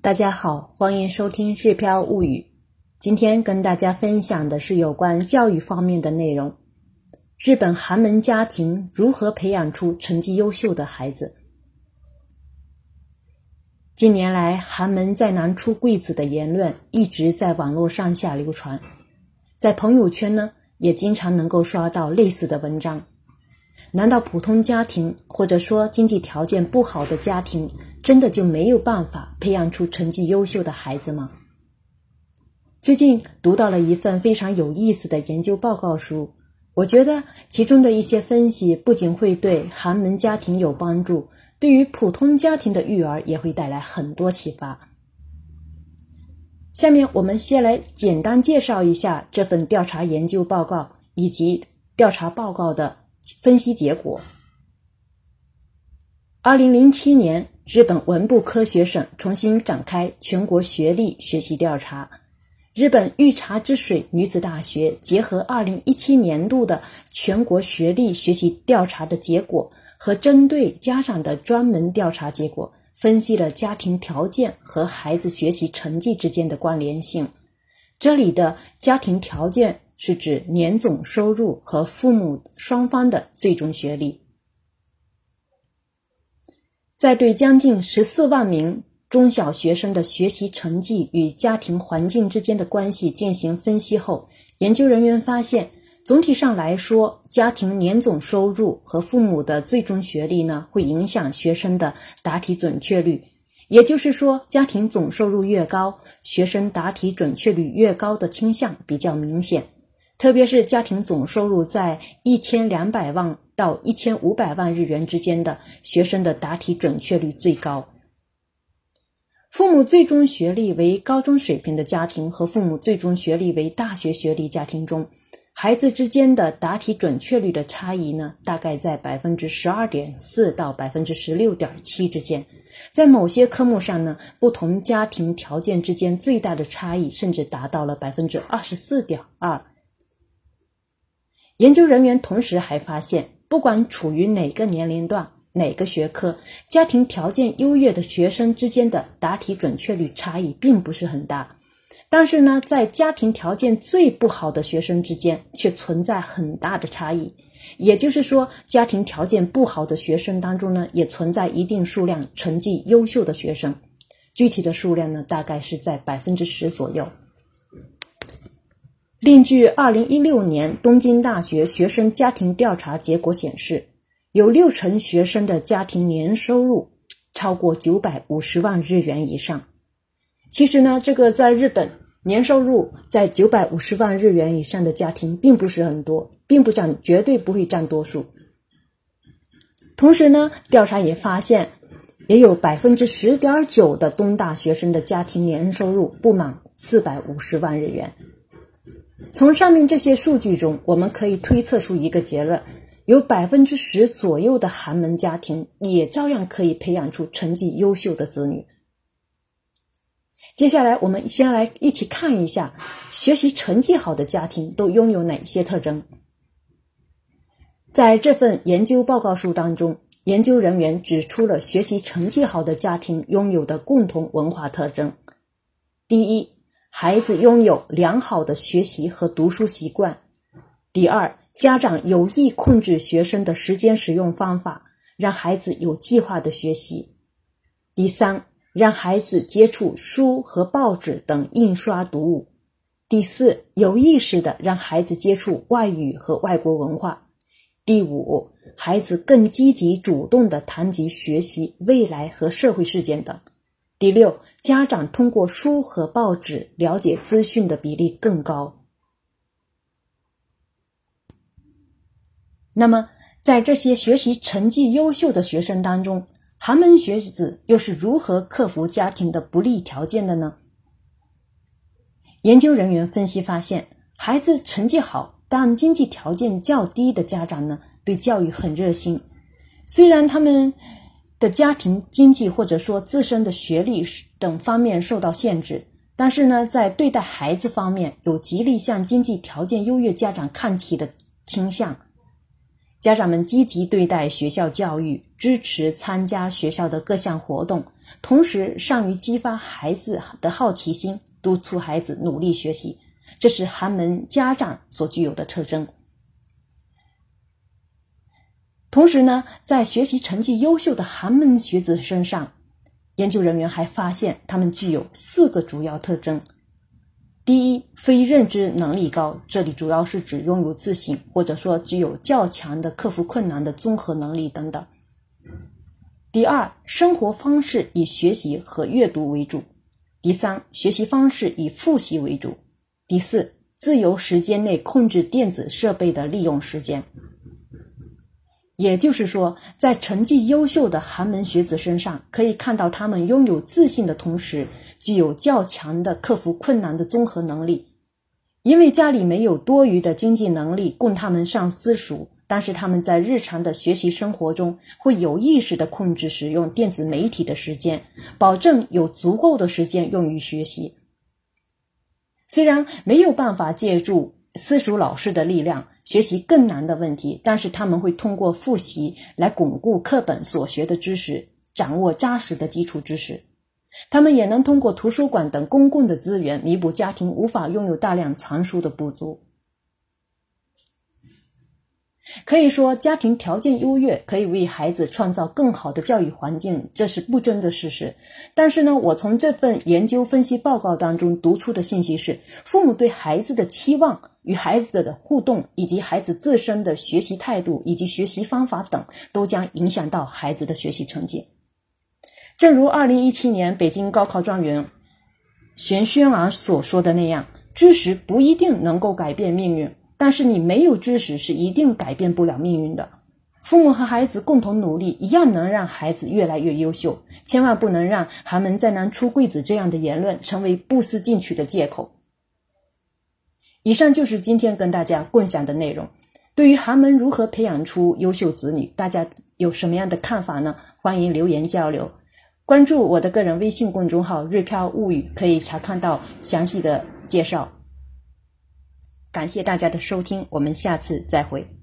大家好，欢迎收听《日飘物语》。今天跟大家分享的是有关教育方面的内容。日本寒门家庭如何培养出成绩优秀的孩子？近年来，寒门再难出贵子的言论一直在网络上下流传，在朋友圈呢，也经常能够刷到类似的文章。难道普通家庭或者说经济条件不好的家庭？真的就没有办法培养出成绩优秀的孩子吗？最近读到了一份非常有意思的研究报告书，我觉得其中的一些分析不仅会对寒门家庭有帮助，对于普通家庭的育儿也会带来很多启发。下面我们先来简单介绍一下这份调查研究报告以及调查报告的分析结果。二零零七年。日本文部科学省重新展开全国学历学习调查。日本御茶之水女子大学结合2017年度的全国学历学习调查的结果和针对家长的专门调查结果，分析了家庭条件和孩子学习成绩之间的关联性。这里的家庭条件是指年总收入和父母双方的最终学历。在对将近十四万名中小学生的学习成绩与家庭环境之间的关系进行分析后，研究人员发现，总体上来说，家庭年总收入和父母的最终学历呢，会影响学生的答题准确率。也就是说，家庭总收入越高，学生答题准确率越高的倾向比较明显。特别是家庭总收入在一千两百万。到一千五百万日元之间的学生的答题准确率最高。父母最终学历为高中水平的家庭和父母最终学历为大学学历家庭中，孩子之间的答题准确率的差异呢，大概在百分之十二点四到百分之十六点七之间。在某些科目上呢，不同家庭条件之间最大的差异甚至达到了百分之二十四点二。研究人员同时还发现。不管处于哪个年龄段、哪个学科，家庭条件优越的学生之间的答题准确率差异并不是很大，但是呢，在家庭条件最不好的学生之间却存在很大的差异。也就是说，家庭条件不好的学生当中呢，也存在一定数量成绩优秀的学生，具体的数量呢，大概是在百分之十左右。另据2016年东京大学学生家庭调查结果显示，有六成学生的家庭年收入超过950万日元以上。其实呢，这个在日本年收入在950万日元以上的家庭并不是很多，并不占，绝对不会占多数。同时呢，调查也发现，也有百分之十点九的东大学生的家庭年收入不满450万日元。从上面这些数据中，我们可以推测出一个结论：有百分之十左右的寒门家庭也照样可以培养出成绩优秀的子女。接下来，我们先来一起看一下学习成绩好的家庭都拥有哪些特征。在这份研究报告书当中，研究人员指出了学习成绩好的家庭拥有的共同文化特征：第一。孩子拥有良好的学习和读书习惯。第二，家长有意控制学生的时间使用方法，让孩子有计划的学习。第三，让孩子接触书和报纸等印刷读物。第四，有意识的让孩子接触外语和外国文化。第五，孩子更积极主动的谈及学习、未来和社会事件等。第六。家长通过书和报纸了解资讯的比例更高。那么，在这些学习成绩优秀的学生当中，寒门学子又是如何克服家庭的不利条件的呢？研究人员分析发现，孩子成绩好但经济条件较低的家长呢，对教育很热心，虽然他们。的家庭经济或者说自身的学历等方面受到限制，但是呢，在对待孩子方面有极力向经济条件优越家长看齐的倾向。家长们积极对待学校教育，支持参加学校的各项活动，同时善于激发孩子的好奇心，督促孩子努力学习，这是寒门家长所具有的特征。同时呢，在学习成绩优秀的寒门学子身上，研究人员还发现他们具有四个主要特征。第一，非认知能力高，这里主要是指拥有自信，或者说具有较强的克服困难的综合能力等等。第二，生活方式以学习和阅读为主；第三，学习方式以复习为主；第四，自由时间内控制电子设备的利用时间。也就是说，在成绩优秀的寒门学子身上，可以看到他们拥有自信的同时，具有较强的克服困难的综合能力。因为家里没有多余的经济能力供他们上私塾，但是他们在日常的学习生活中会有意识的控制使用电子媒体的时间，保证有足够的时间用于学习。虽然没有办法借助私塾老师的力量。学习更难的问题，但是他们会通过复习来巩固课本所学的知识，掌握扎实的基础知识。他们也能通过图书馆等公共的资源弥补家庭无法拥有大量藏书的不足。可以说，家庭条件优越可以为孩子创造更好的教育环境，这是不争的事实。但是呢，我从这份研究分析报告当中读出的信息是，父母对孩子的期望。与孩子的互动，以及孩子自身的学习态度以及学习方法等，都将影响到孩子的学习成绩。正如二零一七年北京高考状元玄轩儿所说的那样：“知识不一定能够改变命运，但是你没有知识是一定改变不了命运的。父母和孩子共同努力，一样能让孩子越来越优秀。千万不能让‘寒门再难出贵子’这样的言论成为不思进取的借口。”以上就是今天跟大家共享的内容。对于寒门如何培养出优秀子女，大家有什么样的看法呢？欢迎留言交流。关注我的个人微信公众号“日飘物语”，可以查看到详细的介绍。感谢大家的收听，我们下次再会。